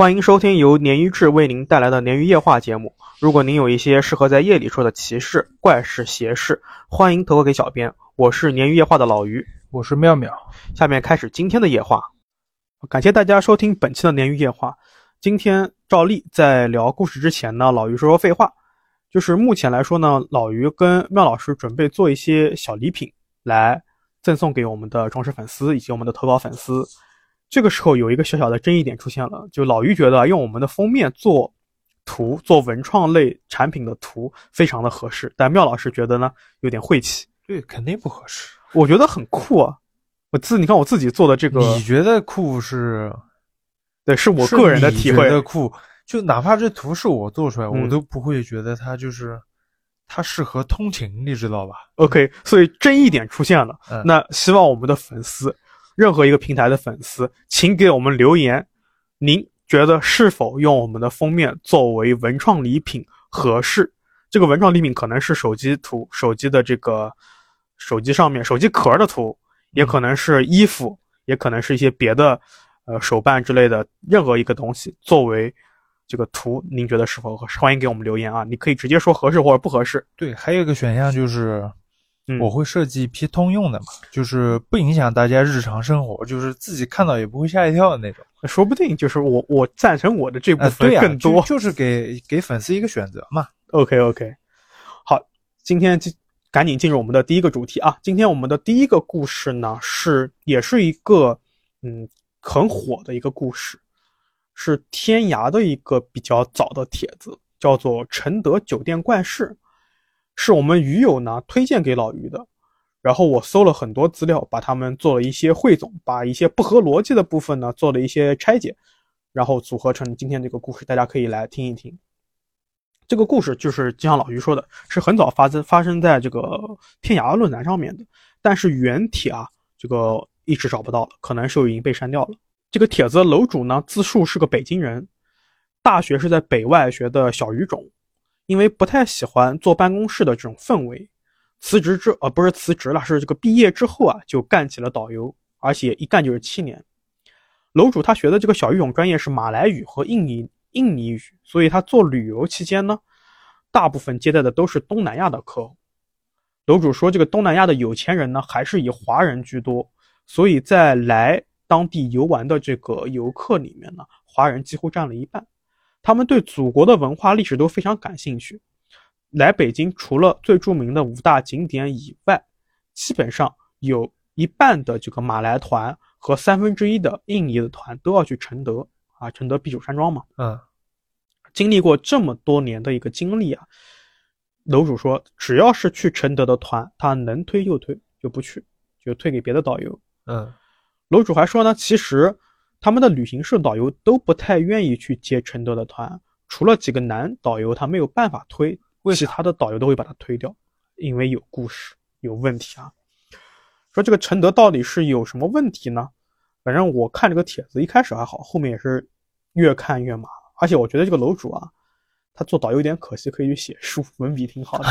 欢迎收听由鲶鱼志为您带来的鲶鱼夜话节目。如果您有一些适合在夜里说的奇事、怪事、邪事，欢迎投稿给小编。我是鲶鱼夜话的老鱼，我是妙妙。下面开始今天的夜话。感谢大家收听本期的鲶鱼夜话。今天照例在聊故事之前呢，老鱼说说废话。就是目前来说呢，老鱼跟妙老师准备做一些小礼品来赠送给我们的忠实粉丝以及我们的投稿粉丝。这个时候有一个小小的争议点出现了，就老于觉得用我们的封面做图，做文创类产品的图非常的合适，但妙老师觉得呢有点晦气。对，肯定不合适。我觉得很酷啊！我自你看我自己做的这个，你觉得酷是？对，是我个人的体会。觉得酷，就哪怕这图是我做出来，我都不会觉得它就是它适合通勤，你知道吧？OK，所以争议点出现了。那希望我们的粉丝。任何一个平台的粉丝，请给我们留言，您觉得是否用我们的封面作为文创礼品合适？这个文创礼品可能是手机图，手机的这个手机上面手机壳的图，也可能是衣服，也可能是一些别的，呃，手办之类的任何一个东西作为这个图，您觉得是否合适？欢迎给我们留言啊！你可以直接说合适或者不合适。对，还有一个选项就是。我会设计一批通用的嘛，就是不影响大家日常生活，就是自己看到也不会吓一跳的那种。说不定就是我我赞成我的这部分更多，就是给给粉丝一个选择嘛。OK OK，好，今天就赶紧进入我们的第一个主题啊。今天我们的第一个故事呢是也是一个嗯很火的一个故事，是天涯的一个比较早的帖子，叫做《承德酒店怪事》。是我们鱼友呢推荐给老鱼的，然后我搜了很多资料，把他们做了一些汇总，把一些不合逻辑的部分呢做了一些拆解，然后组合成今天这个故事，大家可以来听一听。这个故事就是就像老于说的，是很早发生发生在这个天涯论坛上面的，但是原帖啊，这个一直找不到了，可能是已经被删掉了。这个帖子楼主呢自述是个北京人，大学是在北外学的小语种。因为不太喜欢坐办公室的这种氛围，辞职之呃不是辞职了，是这个毕业之后啊就干起了导游，而且一干就是七年。楼主他学的这个小语种专业是马来语和印尼印尼语，所以他做旅游期间呢，大部分接待的都是东南亚的客户。楼主说，这个东南亚的有钱人呢还是以华人居多，所以在来当地游玩的这个游客里面呢，华人几乎占了一半。他们对祖国的文化历史都非常感兴趣。来北京除了最著名的五大景点以外，基本上有一半的这个马来团和三分之一的印尼的团都要去承德啊，承德避暑山庄嘛。嗯，经历过这么多年的一个经历啊，楼主说，只要是去承德的团，他能推就推，就不去就推给别的导游。嗯，楼主还说呢，其实。他们的旅行社导游都不太愿意去接承德的团，除了几个男导游，他没有办法推，其他的导游都会把他推掉，因为有故事有问题啊。说这个承德到底是有什么问题呢？反正我看这个帖子一开始还好，后面也是越看越麻，而且我觉得这个楼主啊，他做导游有点可惜，可以去写书，文笔挺好的。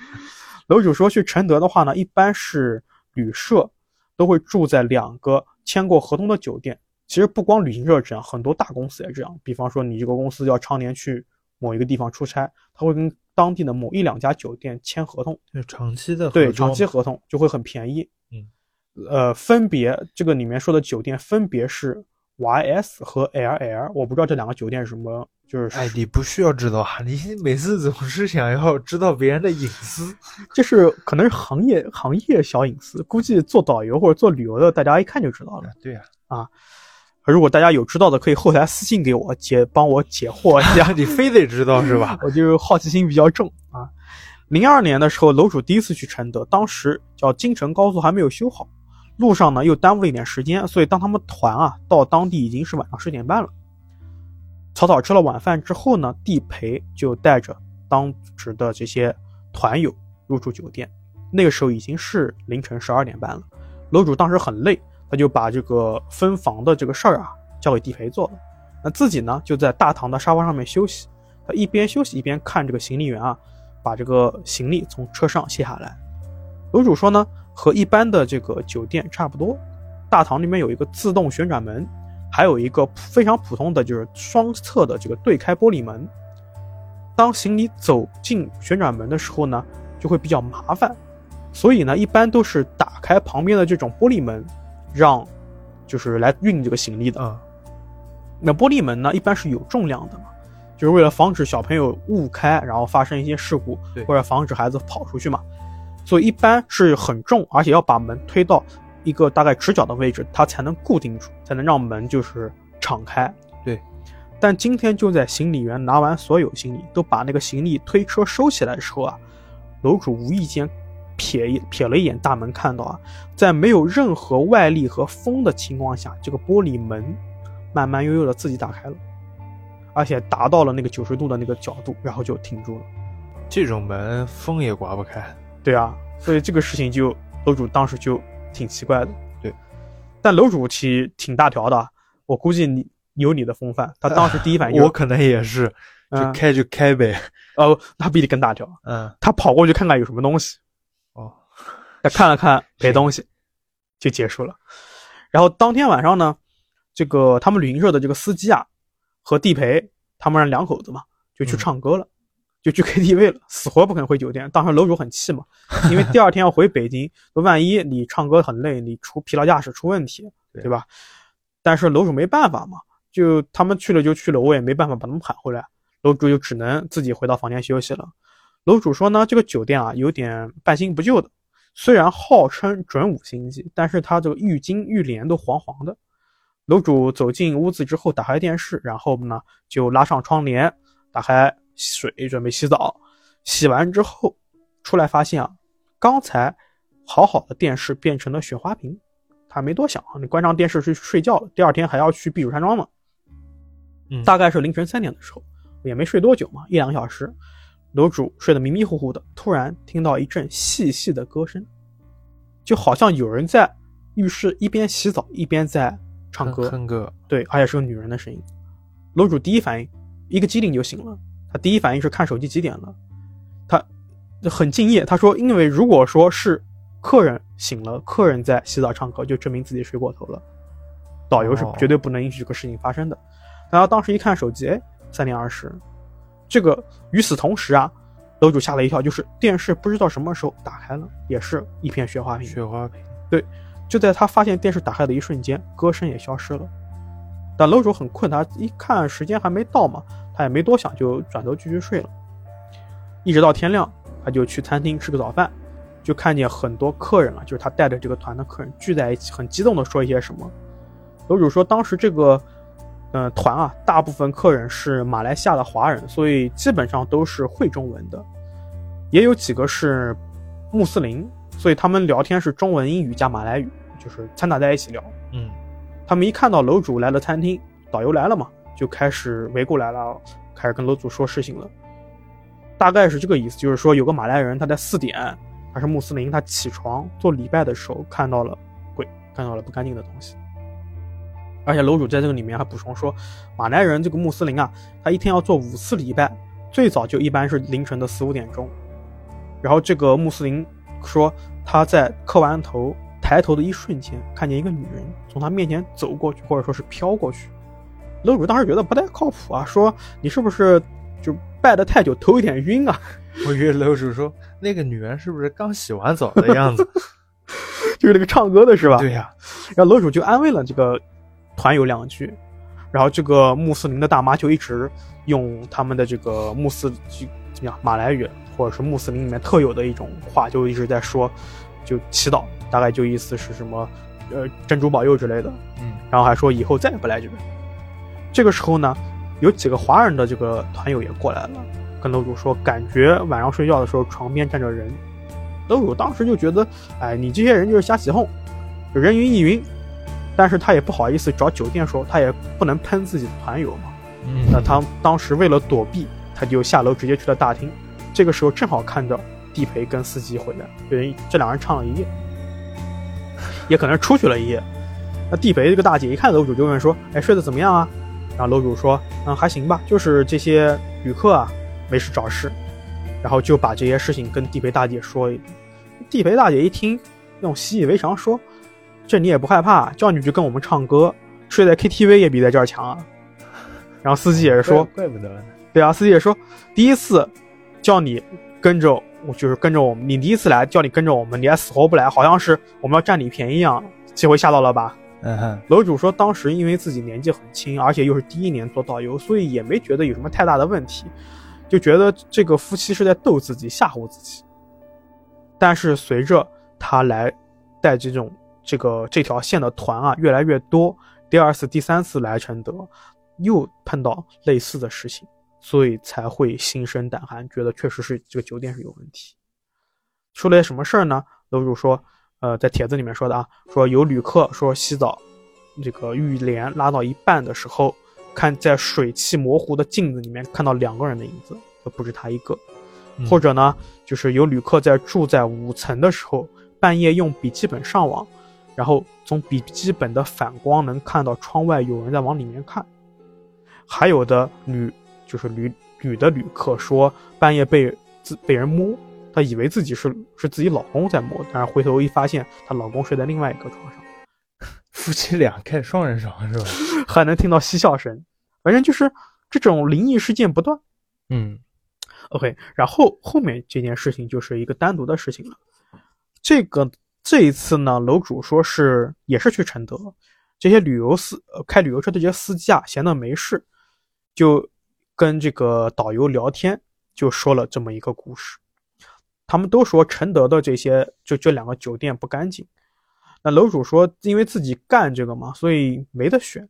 楼主说去承德的话呢，一般是旅社都会住在两个签过合同的酒店。其实不光旅行社这样，很多大公司也这样。比方说，你这个公司要常年去某一个地方出差，他会跟当地的某一两家酒店签合同，就长期的对长期合同就会很便宜。嗯，呃，分别这个里面说的酒店分别是 YS 和 LL，我不知道这两个酒店是什么，就是哎，你不需要知道啊，你每次总是想要知道别人的隐私，这是可能是行业行业小隐私，估计做导游或者做旅游的，大家一看就知道了。对呀，啊。如果大家有知道的，可以后台私信给我解，帮我解惑一下。你非得知道是吧？我就好奇心比较重啊。零二年的时候，楼主第一次去承德，当时叫京承高速还没有修好，路上呢又耽误了一点时间，所以当他们团啊到当地已经是晚上十点半了。草草吃了晚饭之后呢，地陪就带着当时的这些团友入住酒店。那个时候已经是凌晨十二点半了，楼主当时很累。他就把这个分房的这个事儿啊交给地陪做了，那自己呢就在大堂的沙发上面休息。他一边休息一边看这个行李员啊把这个行李从车上卸下来。楼主说呢，和一般的这个酒店差不多，大堂里面有一个自动旋转门，还有一个非常普通的就是双侧的这个对开玻璃门。当行李走进旋转门的时候呢，就会比较麻烦，所以呢，一般都是打开旁边的这种玻璃门，让就是来运这个行李的。那玻璃门呢，一般是有重量的嘛，就是为了防止小朋友误开，然后发生一些事故，或者防止孩子跑出去嘛，所以一般是很重，而且要把门推到一个大概直角的位置，它才能固定住，才能让门就是敞开。对。但今天就在行李员拿完所有行李，都把那个行李推车收起来的时候啊，楼主无意间瞥一瞥了一眼大门，看到啊，在没有任何外力和风的情况下，这个玻璃门。慢慢悠悠的自己打开了，而且达到了那个九十度的那个角度，然后就停住了。这种门风也刮不开。对啊，所以这个事情就楼主当时就挺奇怪的。对，但楼主其实挺大条的，我估计你有你的风范。他当时第一反应，我可能也是，就开就开呗。哦，那比你更大条。嗯，他跑过去看看有什么东西。哦，他看了看没东西，就结束了。然后当天晚上呢？这个他们旅行社的这个司机啊，和地陪他们两口子嘛，就去唱歌了，就去 KTV 了，死活不肯回酒店。当时楼主很气嘛，因为第二天要回北京，万一你唱歌很累，你出疲劳驾驶出问题，对吧？但是楼主没办法嘛，就他们去了就去了，我也没办法把他们喊回来，楼主就只能自己回到房间休息了。楼主说呢，这个酒店啊有点半新不旧的，虽然号称准五星级，但是它这个浴巾浴帘都黄黄的。楼主走进屋子之后，打开电视，然后呢就拉上窗帘，打开水准备洗澡。洗完之后出来发现啊，刚才好好的电视变成了雪花屏。他没多想，你关上电视去睡觉了。第二天还要去避暑山庄呢。嗯，大概是凌晨三点的时候，也没睡多久嘛，一两个小时。楼主睡得迷迷糊糊的，突然听到一阵细细的歌声，就好像有人在浴室一边洗澡一边在。唱歌，哼歌，对，而且是个女人的声音。楼主第一反应，一个机灵就醒了。他第一反应是看手机几点了。他很敬业，他说，因为如果说是客人醒了，客人在洗澡唱歌，就证明自己睡过头了。导游是绝对不能允许这个事情发生的。然后当时一看手机，哎，三点二十。这个与此同时啊，楼主吓了一跳，就是电视不知道什么时候打开了，也是一片雪花屏。雪花屏，对。就在他发现电视打开的一瞬间，歌声也消失了。但楼主很困，他一看时间还没到嘛，他也没多想，就转头继续睡了。一直到天亮，他就去餐厅吃个早饭，就看见很多客人啊，就是他带着这个团的客人聚在一起，很激动的说一些什么。楼主说，当时这个，呃，团啊，大部分客人是马来西亚的华人，所以基本上都是会中文的，也有几个是穆斯林，所以他们聊天是中文、英语加马来语。就是掺杂在一起聊，嗯，他们一看到楼主来了餐厅，导游来了嘛，就开始围过来了，开始跟楼主说事情了。大概是这个意思，就是说有个马来人，他在四点，他是穆斯林，他起床做礼拜的时候看到了鬼，看到了不干净的东西。而且楼主在这个里面还补充说，马来人这个穆斯林啊，他一天要做五次礼拜，最早就一般是凌晨的四五点钟。然后这个穆斯林说他在磕完头。抬头的一瞬间，看见一个女人从他面前走过去，或者说是飘过去。楼主当时觉得不太靠谱啊，说你是不是就拜的太久，头有点晕啊？我以为楼主说那个女人是不是刚洗完澡的样子，就是那个唱歌的是吧？对呀。然后楼主就安慰了这个团友两句，然后这个穆斯林的大妈就一直用他们的这个穆斯就怎么样马来语，或者是穆斯林里面特有的一种话，就一直在说。就祈祷，大概就意思是什么，呃，珍珠保佑之类的。嗯，然后还说以后再也不来这边。这个时候呢，有几个华人的这个团友也过来了，跟楼主说，感觉晚上睡觉的时候床边站着人。楼主当时就觉得，哎，你这些人就是瞎起哄，人云亦云。但是他也不好意思找酒店说，他也不能喷自己的团友嘛。嗯，那他当时为了躲避，他就下楼直接去了大厅。这个时候正好看到。地陪跟司机回来，等于这两人唱了一夜，也可能出去了一夜。那地陪这个大姐一看楼主就问说：“哎，睡得怎么样啊？”然后楼主说：“嗯，还行吧，就是这些旅客啊，没事找事。”然后就把这些事情跟地陪大姐说一遍。地陪大姐一听，用习以为常说：“这你也不害怕？叫你去跟我们唱歌，睡在 KTV 也比在这儿强啊。然后司机也是说，怪不得呢。对啊，司机也说，第一次叫你跟着，我就是跟着我们。你第一次来叫你跟着我们，你还死活不来，好像是我们要占你便宜一样。这回吓到了吧？嗯哼。楼主说，当时因为自己年纪很轻，而且又是第一年做导游，所以也没觉得有什么太大的问题，就觉得这个夫妻是在逗自己、吓唬自己。但是随着他来带这种这个这条线的团啊越来越多，第二次、第三次来承德。又碰到类似的事情，所以才会心生胆寒，觉得确实是这个酒店是有问题。出了些什么事儿呢？楼主说，呃，在帖子里面说的啊，说有旅客说洗澡，这个浴帘拉到一半的时候，看在水汽模糊的镜子里面看到两个人的影子，都不止他一个。或者呢，就是有旅客在住在五层的时候，半夜用笔记本上网，然后从笔记本的反光能看到窗外有人在往里面看。还有的女就是女女的旅客说，半夜被自被人摸，她以为自己是是自己老公在摸，但是回头一发现，她老公睡在另外一个床上，夫妻俩开双人床是吧？还能听到嬉笑声，反正就是这种灵异事件不断。嗯，OK，然后后面这件事情就是一个单独的事情了。这个这一次呢，楼主说是也是去承德，这些旅游司呃开旅游车的这些司机啊，闲的没事。就跟这个导游聊天，就说了这么一个故事。他们都说承德的这些就这两个酒店不干净。那楼主说，因为自己干这个嘛，所以没得选。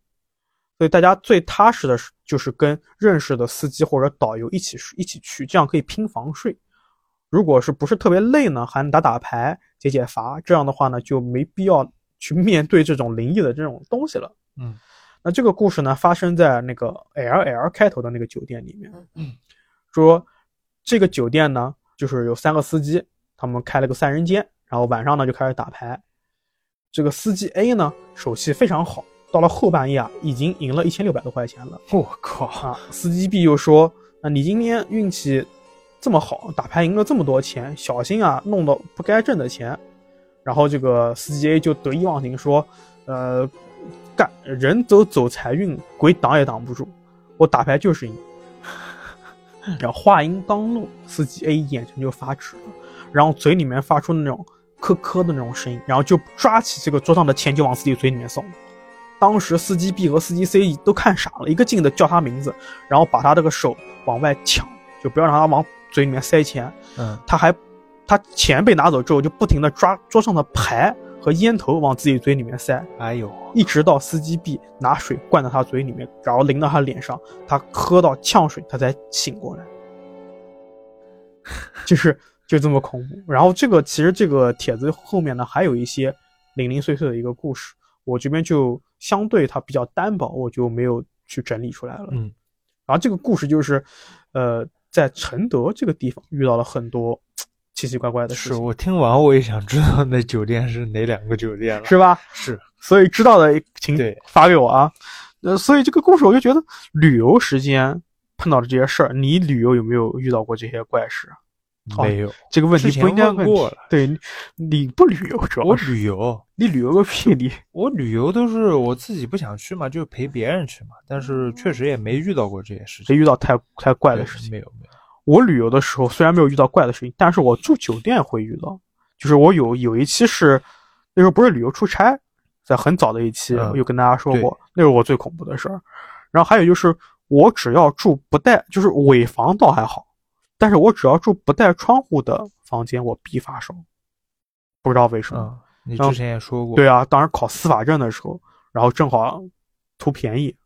所以大家最踏实的是，就是跟认识的司机或者导游一起一起去，这样可以拼房睡。如果是不是特别累呢，还能打打牌解解乏。这样的话呢，就没必要去面对这种灵异的这种东西了。嗯。那这个故事呢，发生在那个 L L 开头的那个酒店里面。嗯说这个酒店呢，就是有三个司机，他们开了个三人间，然后晚上呢就开始打牌。这个司机 A 呢，手气非常好，到了后半夜啊，已经赢了一千六百多块钱了。我靠啊！司机 B 又说：“那你今天运气这么好，打牌赢了这么多钱，小心啊，弄到不该挣的钱。”然后这个司机 A 就得意忘形说：“呃。”干人走走财运，鬼挡也挡不住。我打牌就是赢。然后话音刚落，司机 A 眼神就发直了，然后嘴里面发出那种咳咳的那种声音，然后就抓起这个桌上的钱就往自己嘴里面送。当时司机 B 和司机 C 都看傻了，一个劲的叫他名字，然后把他这个手往外抢，就不要让他往嘴里面塞钱。嗯，他还他钱被拿走之后，就不停的抓桌上的牌。和烟头往自己嘴里面塞，哎呦，一直到司机 B 拿水灌到他嘴里面，然后淋到他脸上，他喝到呛水，他才醒过来。就是就这么恐怖。然后这个其实这个帖子后面呢还有一些零零碎碎的一个故事，我这边就相对它比较单薄，我就没有去整理出来了。嗯，然后这个故事就是，呃，在承德这个地方遇到了很多。奇奇怪怪的事是我听完我也想知道那酒店是哪两个酒店了，是吧？是，所以知道的请对发给我啊。呃，所以这个故事我就觉得旅游时间碰到的这些事儿，你旅游有没有遇到过这些怪事？没有，这个问题不应该问过了。对，你不旅游主要我旅游，你旅游个屁！你我旅游都是我自己不想去嘛，就陪别人去嘛。但是确实也没遇到过这些事情，没遇到太太怪的事情，没有没有。我旅游的时候虽然没有遇到怪的事情，但是我住酒店会遇到。就是我有有一期是那时候不是旅游出差，在很早的一期我有跟大家说过，那是我最恐怖的事儿。然后还有就是我只要住不带，就是尾房倒还好，但是我只要住不带窗户的房间，我必发烧，不知道为什么。你之前也说过。对啊，当时考司法证的时候，然后正好图便宜。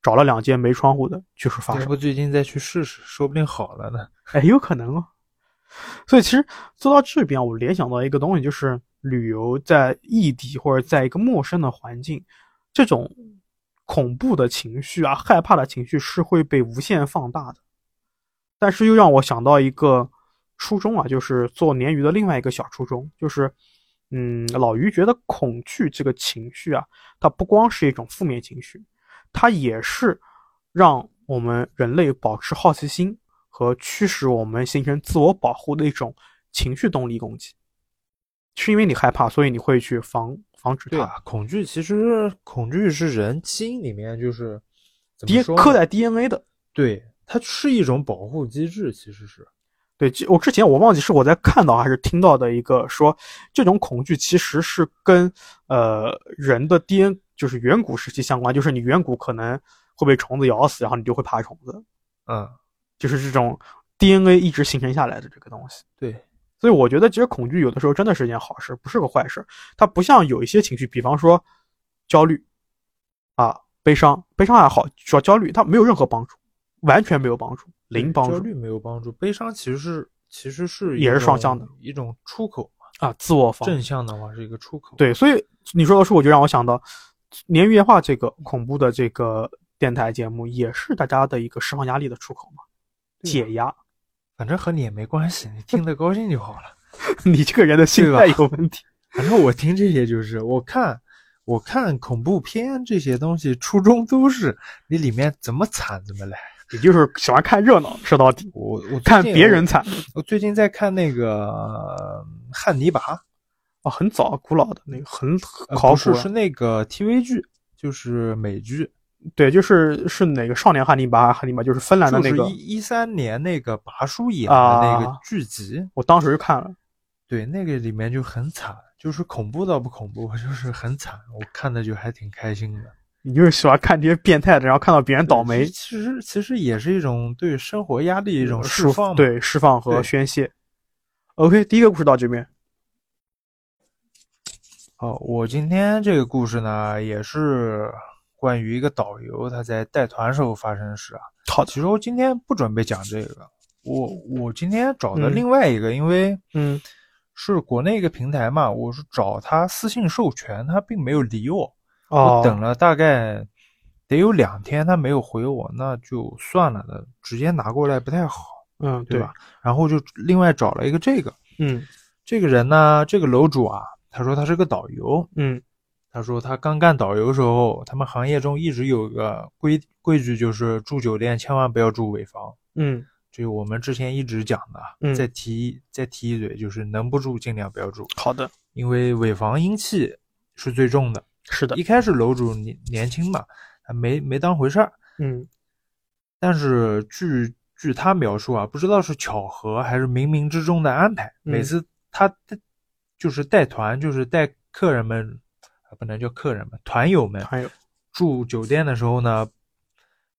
找了两间没窗户的，就是发烧。不最近再去试试，说不定好了呢。哎，有可能哦。所以其实做到这边，我联想到一个东西，就是旅游在异地或者在一个陌生的环境，这种恐怖的情绪啊、害怕的情绪是会被无限放大的。但是又让我想到一个初衷啊，就是做鲶鱼的另外一个小初衷，就是嗯，老于觉得恐惧这个情绪啊，它不光是一种负面情绪。它也是让我们人类保持好奇心和驱使我们形成自我保护的一种情绪动力攻击。是因为你害怕，所以你会去防防止它。对啊，恐惧其实恐惧是人基因里面就是，D 刻在 DNA 的。对，它是一种保护机制，其实是。对，我之前我忘记是我在看到还是听到的一个说，这种恐惧其实是跟呃人的 DNA 就是远古时期相关，就是你远古可能会被虫子咬死，然后你就会怕虫子。嗯，就是这种 DNA 一直形成下来的这个东西。对，所以我觉得其实恐惧有的时候真的是一件好事，不是个坏事。它不像有一些情绪，比方说焦虑啊、悲伤，悲伤还好，说焦虑它没有任何帮助，完全没有帮助。零帮助，焦虑没有帮助，悲伤其实是其实是也是双向的一种出口嘛啊，自我正向的话是一个出口。对，所以你说的是，我就让我想到《年夜话》这个恐怖的这个电台节目，也是大家的一个释放压力的出口嘛，解压。反正和你也没关系，你听得高兴就好了。你这个人的心态有问题。反正我听这些就是，我看我看恐怖片这些东西，初衷都是你里面怎么惨怎么来。你就是喜欢看热闹，说到底，我我看别人惨。我最近在看那个《汉尼拔》，哦，很早古老的那个，很考古，是是那个 TV 剧，就是美剧。对，就是是哪个少年汉尼拔？汉尼拔就是芬兰的那个，一一三年那个拔叔演的那个剧集，我当时就看了。对，那个里面就很惨，就是恐怖倒不恐怖，就是很惨，我看的就还挺开心的。你就是喜欢看这些变态的，然后看到别人倒霉。其实其实也是一种对生活压力一种释放，对释放和宣泄。OK，第一个故事到这边。好，我今天这个故事呢，也是关于一个导游他在带团时候发生的事啊。好，其实我今天不准备讲这个，我我今天找的另外一个，因为嗯，是国内一个平台嘛，我是找他私信授权，他并没有理我。我等了大概得有两天，他没有回我，那就算了的，直接拿过来不太好，嗯，对吧？然后就另外找了一个这个，嗯，这个人呢，这个楼主啊，他说他是个导游，嗯，他说他刚干导游的时候，他们行业中一直有个规规矩，就是住酒店千万不要住尾房，嗯，就我们之前一直讲的，嗯。再提再提一嘴，就是能不住尽量不要住，好的，因为尾房阴气是最重的。是的，一开始楼主年年轻嘛，没没当回事儿。嗯，但是据据他描述啊，不知道是巧合还是冥冥之中的安排。每次他就是带团，就是带客人们，不能叫客人们，团友们，团友住酒店的时候呢，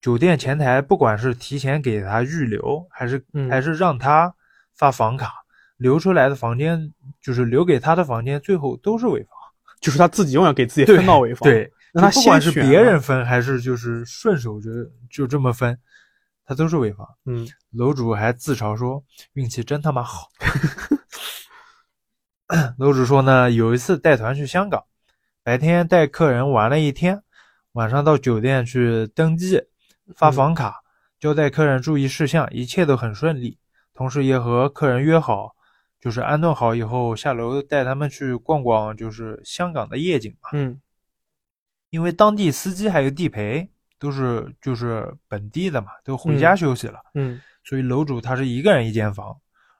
酒店前台不管是提前给他预留，还是还是让他发房卡，留出来的房间就是留给他的房间，最后都是尾房。就是他自己永远给自己分到尾房，对，那他不管是别人分还是就是顺手就就这么分，他都是尾房。嗯，楼主还自嘲说运气真他妈好。楼主说呢，有一次带团去香港，白天带客人玩了一天，晚上到酒店去登记发房卡，交代客人注意事项，一切都很顺利，同时也和客人约好。就是安顿好以后，下楼带他们去逛逛，就是香港的夜景嘛。嗯，因为当地司机还有地陪都是就是本地的嘛，都回家休息了。嗯，所以楼主他是一个人一间房。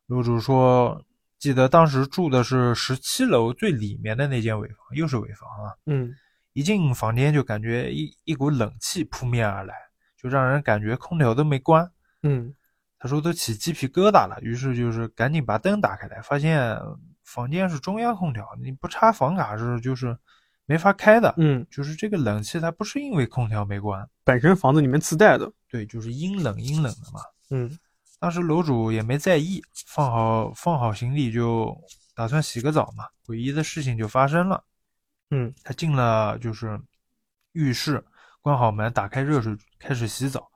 楼主说，记得当时住的是十七楼最里面的那间尾房，又是尾房啊。嗯，一进房间就感觉一一股冷气扑面而来，就让人感觉空调都没关。嗯。他说都起鸡皮疙瘩了，于是就是赶紧把灯打开来，发现房间是中央空调，你不插房卡是就是没法开的。嗯，就是这个冷气它不是因为空调没关，本身房子里面自带的。对，就是阴冷阴冷的嘛。嗯，当时楼主也没在意，放好放好行李就打算洗个澡嘛。诡异的事情就发生了。嗯，他进了就是浴室，关好门，打开热水开始洗澡。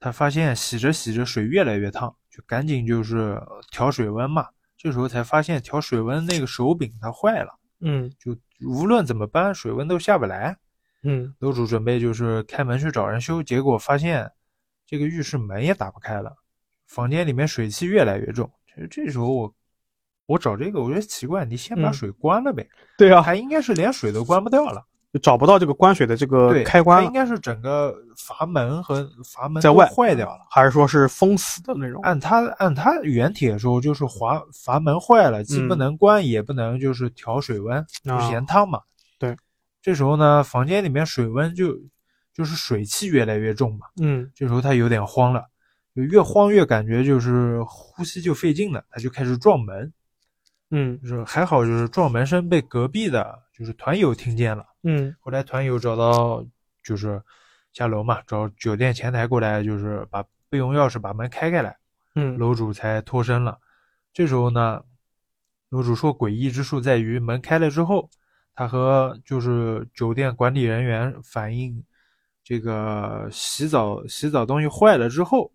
他发现洗着洗着水越来越烫，就赶紧就是调水温嘛。这时候才发现调水温那个手柄它坏了，嗯，就无论怎么搬水温都下不来，嗯。楼主准备就是开门去找人修，结果发现这个浴室门也打不开了，房间里面水汽越来越重。其实这时候我我找这个我觉得奇怪，你先把水关了呗。对啊，还应该是连水都关不掉了。就找不到这个关水的这个，开关了应，该是整个阀门和阀门在外坏掉了。还是说是封死的那种？按它按它原帖说，就是阀阀门坏了，既不嗯能关，也不能就是调水温，就啊嫌烫嘛。对，这时候呢，房间里面水温就就是水汽越来越重嘛。嗯这时候他有点慌了，就越慌越感觉就是呼吸就费劲了，他就开始撞门。嗯就是还好，就是撞门声被隔壁的就是团友听见了。嗯后来团友找到就是下楼嘛，找酒店前台过来，就是把备用钥匙把门开开来，嗯楼主才脱身了。这时候呢，楼主说诡异之处在于门开了之后，他和就是酒店管理人员反映这个洗澡洗澡东西坏了之后，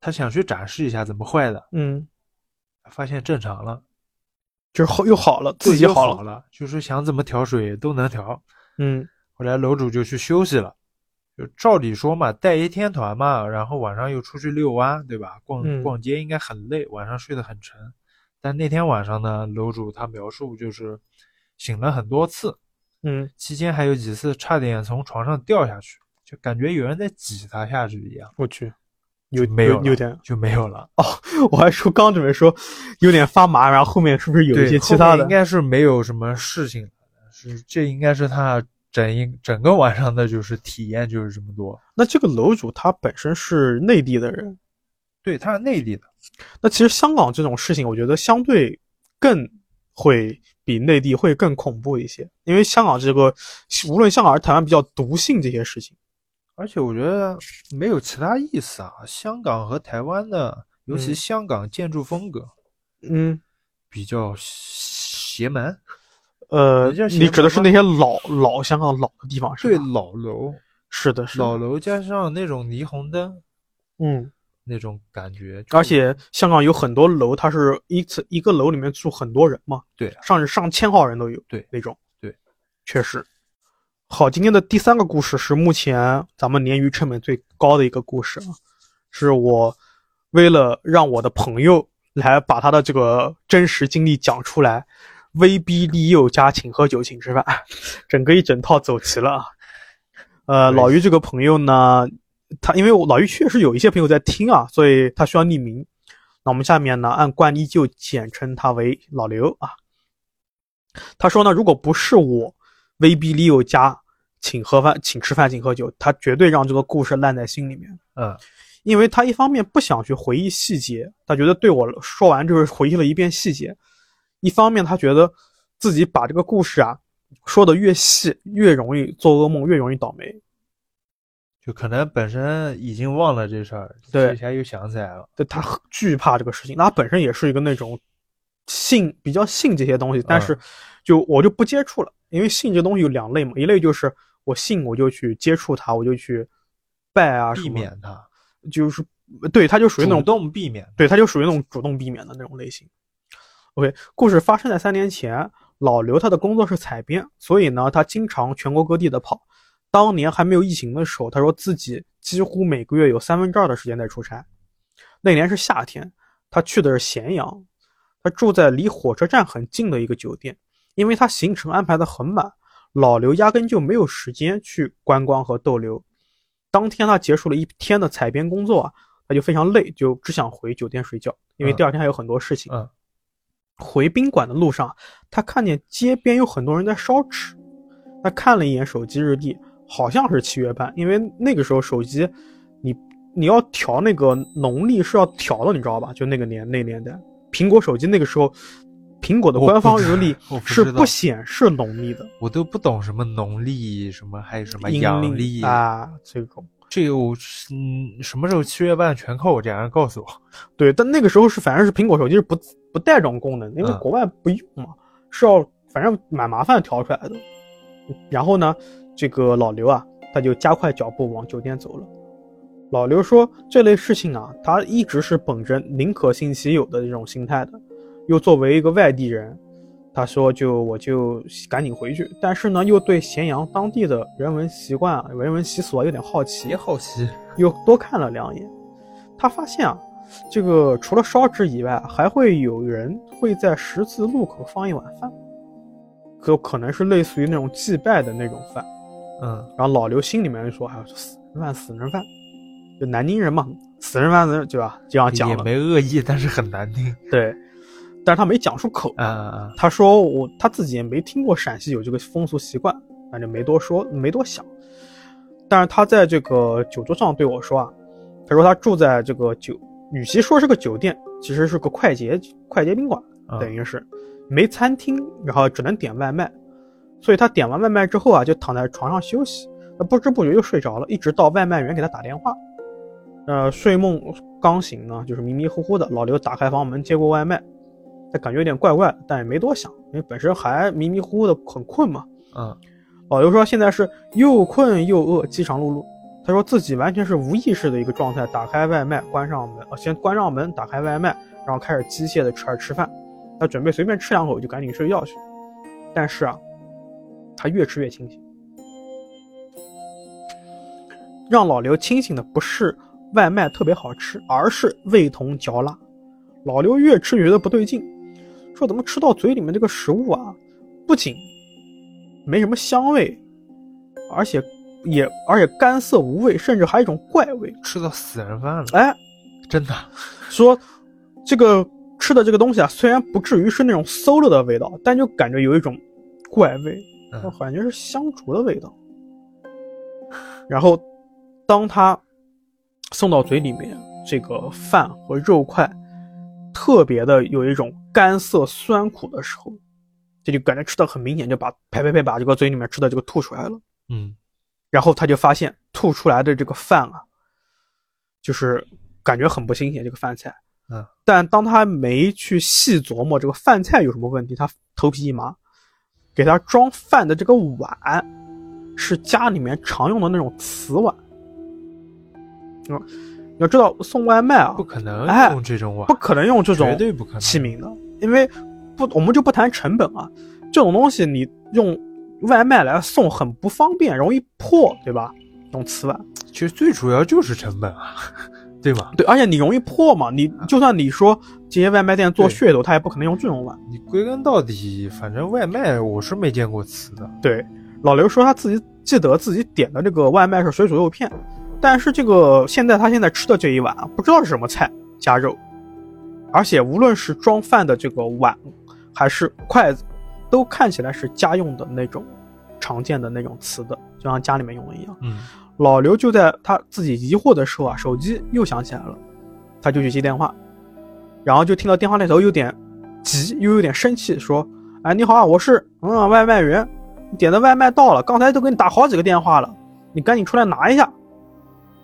他想去展示一下怎么坏的，嗯，发现正常了，就是好又好了，自己又好好了，就是想怎么调水都能调。嗯后来楼主就去休息了。就照理说嘛，带一天团嘛，然后晚上又出去遛弯，对吧？逛嗯逛街应该很累，晚上睡得很沉。但那天晚上呢，楼主他描述就是醒了很多次，嗯，期间还有几次差点从床上掉下去，就感觉有人在挤他下去一样，我去，有没有有点，就没有了哦。我还说刚准备说有点发麻，然后后面是不是有一，些其他的应？该是没有什么事情，是这应该是他整一整个晚上的就是体验就是这么多。那这个楼主他本身是内地的人，对，他是内地的，那其实香港这种事情，我觉得相对更会比内地会更恐怖一些，因为香港这个无论香港还是台湾比较毒性这些事情。而且我觉得没有其他意思啊。香港和台湾的，尤其嗯香港建筑风格嗯，比较邪门，呃，你指的是那些老老香港老的地方是对？老楼，是的，是的老楼加上那种霓虹灯嗯，那种感觉，而且香港有很多楼，它是一次一个楼里面住很多人嘛，对啊上上千号人都有，对那种，对，确实。好，今天的第三个故事是目前咱们鲶鱼成本最高的一个故事啊，是我为了让我的朋友来把他的这个真实经历讲出来，威逼利诱加请喝酒请吃饭，整个一整套走齐了啊。呃，老于这个朋友呢，他因为我老于确实有一些朋友在听啊，所以他需要匿名。那我们下面呢，按惯例就简称他为老刘啊。他说呢，如果不是我威逼利诱加请喝饭、请吃饭、请喝酒，他绝对让这个故事烂在心里面。嗯，因为他一方面不想去回忆细节，他觉得对我说完就是回忆了一遍细节；一方面他觉得自己把这个故事啊说的越细，越容易做噩梦，越容易倒霉。就可能本身已经忘了这事儿，对一下又想起来了。对他惧怕这个事情，他本身也是一个那种信比较信这些东西，但是就我就不接触了，因为信这东西有两类嘛，一类就是我信我就去接触它，我就去拜啊什么，避免它，就是对他就属于那主种动避免。对，他就属于那种主动避免的那种类型。OK，故事发生在三年前，老刘他的工作是采编，所以呢，他经常全国各地的跑。当年还没有疫情的时候，他说自己几乎每个月有三分之二的时间在出差。那年是夏天，他去的是咸阳，他住在离火车站很近的一个酒店，因为他行程安排的很满，老刘压根就没有时间去观光和逗留。当天他结束了一天的采编工作啊，他就非常累，就只想回酒店睡觉，因为嗯第二天还有很多事情。嗯，回宾馆的路上，他看见街边有很多人在烧纸，他看了一眼手机日历，好像是七月半，因为那个时候手机，你你要调那个农历是要调的，你知道吧？就那个年那年代，苹果手机那个时候，苹果的官方日历是不显示农历的，我都不懂什么农历，什么还有什么阴阳历历，啊，这种。这个我嗯什么时候七月半全靠我家人告诉我。对，但那个时候是反正是苹果手机是不不带这种功能，因为嗯国外不用嘛，是要反正蛮麻烦调出来的。然后呢，这个老刘啊，他就加快脚步往酒店走了。老刘说，这类事情啊，他一直是本着宁可信其有的这种心态的。又作为一个外地人，他说就我就赶紧回去，但是呢，又对咸阳当地的人文习惯啊、人文习俗啊有点好奇，好奇，又多看了两眼。他发现啊，这个除了烧纸以外，还会有人会在十字路口放一碗饭。可可能是类似于那种祭拜的那种饭。嗯然后老刘心里面就说：“哎呀，死人饭，死人饭，就南京人嘛，死人饭，对吧？”这样讲也，没恶意，但是很难听。对。但是他没讲出口。他说我他自己也没听过陕西有这个风俗习惯，反正没多说，没多想。但是他在这个酒桌上对我说啊，他说他住在这个酒，与其说是个酒店，其实是个快捷快捷宾馆，啊！等于是没餐厅，然后只能点外卖。所以他点完外卖之后啊，就躺在床上休息，那不知不觉就睡着了，一直到外卖员给他打电话。呃，睡梦刚醒呢，就是迷迷糊糊的。老刘打开房门接过外卖，他感觉有点怪怪的，但也没多想，因为本身还迷迷糊糊的，很困嘛。嗯老刘说现在是又困又饿，饥肠辘辘。他说自己完全是无意识的一个状态，打开外卖，关上门，呃，先关上门，打开外卖，然后开始机械的吃吃饭。他准备随便吃两口就赶紧睡觉去。但是啊，他越吃越清醒。让老刘清醒的不是外卖特别好吃，而是味同嚼蜡。老刘越吃越觉得不对劲，说怎么吃到嘴里面这个食物啊，不仅没什么香味，而且也而且干涩无味，甚至还有一种怪味。吃到死人饭了，哎，真的。说这个吃的这个东西啊，虽然不至于是那种馊了的味道，但就感觉有一种怪味，嗯感觉是香烛的味道。然后，当他送到嘴里面，这个饭和肉块特别的有一种干涩酸苦的时候，这就感觉吃的很明显，就把呸呸呸把这个嘴里面吃的这个吐出来了。嗯然后他就发现吐出来的这个饭啊，就是感觉很不新鲜，这个饭菜。嗯。但当他没去细琢磨这个饭菜有什么问题，他头皮一麻，给他装饭的这个碗是家里面常用的那种瓷碗。嗯，你要知道送外卖啊不，可能哎用这种碗不，可能用这种绝对不可能。器皿的，因为不，我们就不谈成本啊，这种东西你用外卖来送很不方便，容易破，对吧？用瓷碗，其实最主要就是成本啊，对吧？对，而且你容易破嘛，你就算你说这些外卖店做噱头，他也不可能用这种碗。你归根到底，反正外卖我是没见过瓷的。对，老刘说他自己记得自己点的这个外卖是水煮肉片，但是这个现在他现在吃的这一碗啊，不知道是什么菜加肉，而且无论是装饭的这个碗还是筷子，都看起来是家用的那种常见的那种瓷的，就像家里面用的一样。嗯老刘就在他自己疑惑的时候啊，手机又响起来了，他就去接电话，然后就听到电话那头有点急，又有点生气，说：“哎，你好啊，我是嗯外卖员，你点的外卖到了，刚才都给你打好几个电话了，你赶紧出来拿一下。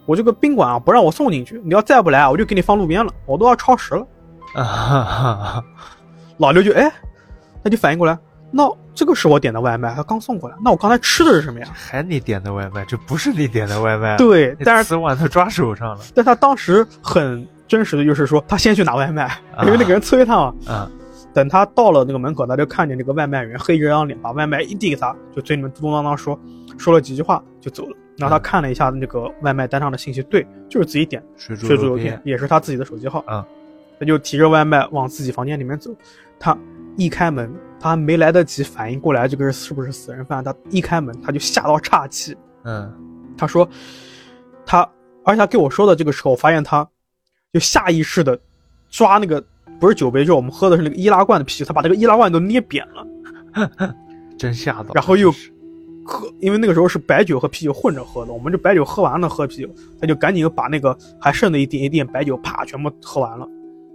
我这个宾馆啊不让我送进去，你要再不来啊，我就给你放路边了，我都要超时了。啊哈哈哈，”老刘就哎，他就反应过来，那这个是我点的外卖，他刚送过来，那我刚才吃的是什么呀？还你点的外卖，这不是你点的外卖。，对，但是瓷碗他抓手上了。但他当时很真实的就是说，他先去拿外卖，因为那个人催他嘛。啊等他到了那个门口，他就看见这个外卖员黑着张脸，把外卖一递给他，就嘴里面嘟嘟囔囔说，说了几句话就走了。然后他看了一下那个外卖单上的信息，对，就是自己点水煮肉片片，，也是他自己的手机号。嗯他就提着外卖往自己房间里面走。他一开门，他还没来得及反应过来这个是不是死人犯，他一开门他就吓到岔气。嗯他说他，而且他跟我说的这个时候，我发现他就下意识的抓那个不是酒杯，就是我们喝的是那个易拉罐的啤酒，他把这个易拉罐都捏扁了，真吓到。然后又喝，因为那个时候是白酒和啤酒混着喝的，我们这白酒喝完了喝啤酒，他就赶紧又把那个还剩的一点一点白酒啪全部喝完了。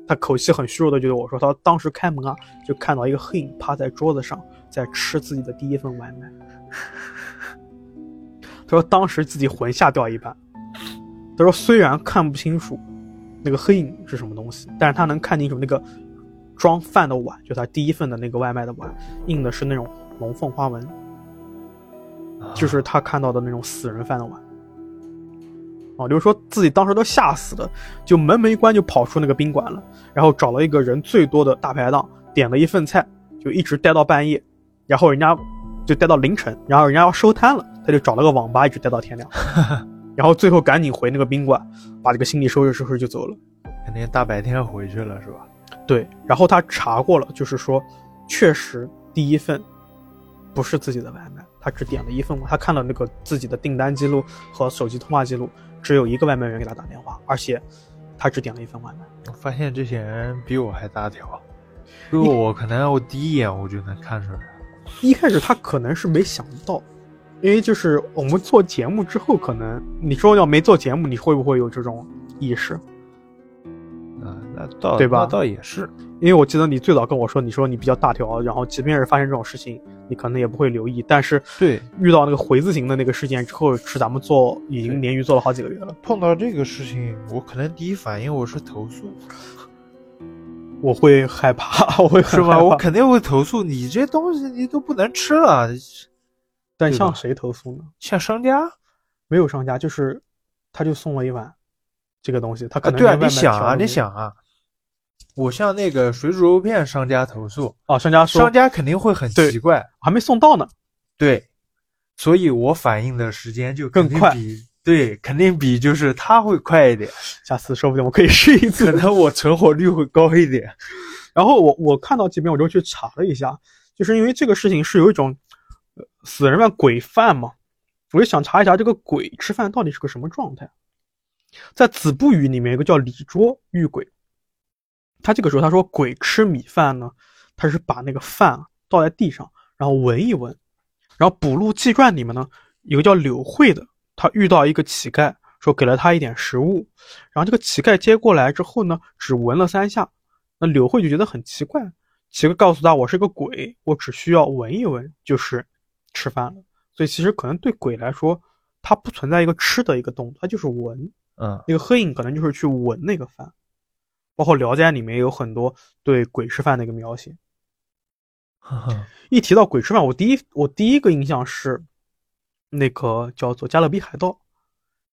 他口气很虚弱的就对我说，他当时开门啊，就看到一个黑影趴在桌子上，在吃自己的第一份外卖。他说当时自己魂吓掉一半。他说虽然看不清楚那个黑影是什么东西，但是他能看清楚那个装饭的碗，就他第一份的那个外卖的碗，印的是那种龙凤花纹，就是他看到的那种死人饭的碗。啊，就是说自己当时都吓死了，就门没关就跑出那个宾馆了，然后找了一个人最多的大排档，点了一份菜，就一直待到半夜，然后人家就待到凌晨，然后人家要收摊了，他就找了个网吧一直待到天亮，然后最后赶紧回那个宾馆，把这个行李收拾收拾就走了。肯定大白天回去了是吧？对，然后他查过了，就是说，确实第一份不是自己的外卖，他只点了一份，他看了那个自己的订单记录和手机通话记录，只有一个外卖员给他打电话，而且他只点了一份外卖。我发现这些人比我还大条，如果我可能我第一眼我就能看出来。一开始他可能是没想到，因为就是我们做节目之后，可能你说要没做节目，你会不会有这种意识？啊，那倒对吧那倒也是。因为我记得你最早跟我说，你说你比较大条，然后即便是发生这种事情，你可能也不会留意。但是对，遇到那个回字形的那个事件之后，是咱们做已经对鲶鱼做了好几个月了，碰到这个事情，我可能第一反应我是投诉，我会害怕，我会很是吧？害怕我肯定会投诉你这东西你都不能吃了，但向谁投诉呢？向商家没有商家，就是他就送了一碗这个东西，他可啊，对啊，你想啊，你想啊，我向那个水煮肉片商家投诉，啊，商家说商家肯定会很奇怪，还没送到呢，对，所以我反应的时间就更快对，肯定比就是他会快一点，下次说不定我可以试一次可。能我存活率会高一点。然后我我看到这边我就去查了一下，就是因为这个事情是有一种呃死人饭鬼饭嘛，我就想查一查这个鬼吃饭到底是个什么状态。在子不语里面有个叫李卓遇鬼，他这个时候他说鬼吃米饭呢，他是把那个饭啊倒在地上，然后闻一闻。然后《补录纪传》里面呢有个叫柳慧的，他遇到一个乞丐，说给了他一点食物，然后这个乞丐接过来之后呢，只闻了三下，那柳慧就觉得很奇怪，乞丐告诉他我是个鬼，我只需要闻一闻就是吃饭了。所以其实可能对鬼来说，它不存在一个吃的一个动作，它就是闻。嗯，那个黑影可能就是去闻那个饭，包括《聊斋》里面有很多对鬼吃饭的一个描写。一提到鬼吃饭，我第一我第一个印象是那个叫做《加勒比海盗》，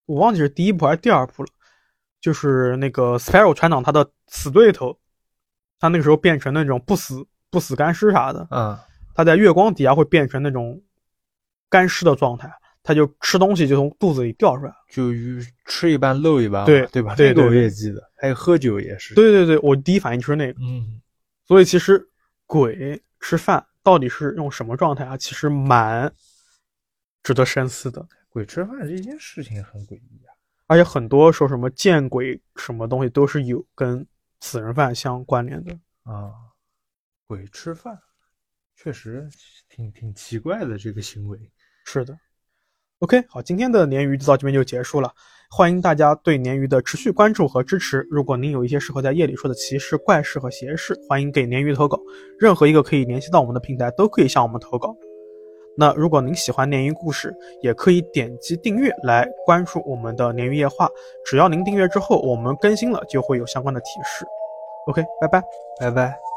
我忘记是第一部还是第二部了。就是那个 Sparrow 船长他的死对头，他那个时候变成那种不死不死干尸啥的，嗯，他在月光底下会变成那种干尸的状态，他就吃东西就从肚子里掉出来。就鱼吃一半漏一半嘛，对对吧？那个我对对对也记得，还有喝酒也是。，对对对，我第一反应就是那个。嗯，所以其实鬼吃饭到底是用什么状态啊？其实蛮值得深思的。鬼吃饭这件事情很诡异啊。而且很多说什么见鬼什么东西都是有跟死人饭相关联的。啊，鬼吃饭，确实挺挺奇怪的这个行为。是的。OK，好，今天的鲶鱼就到这边就结束了。欢迎大家对鲶鱼的持续关注和支持。如果您有一些适合在夜里说的奇事、怪事和邪事，欢迎给鲶鱼投稿。任何一个可以联系到我们的平台都可以向我们投稿。那如果您喜欢鲶鱼故事，也可以点击订阅来关注我们的鲶鱼夜话。只要您订阅之后，我们更新了就会有相关的提示。OK，拜拜。拜拜。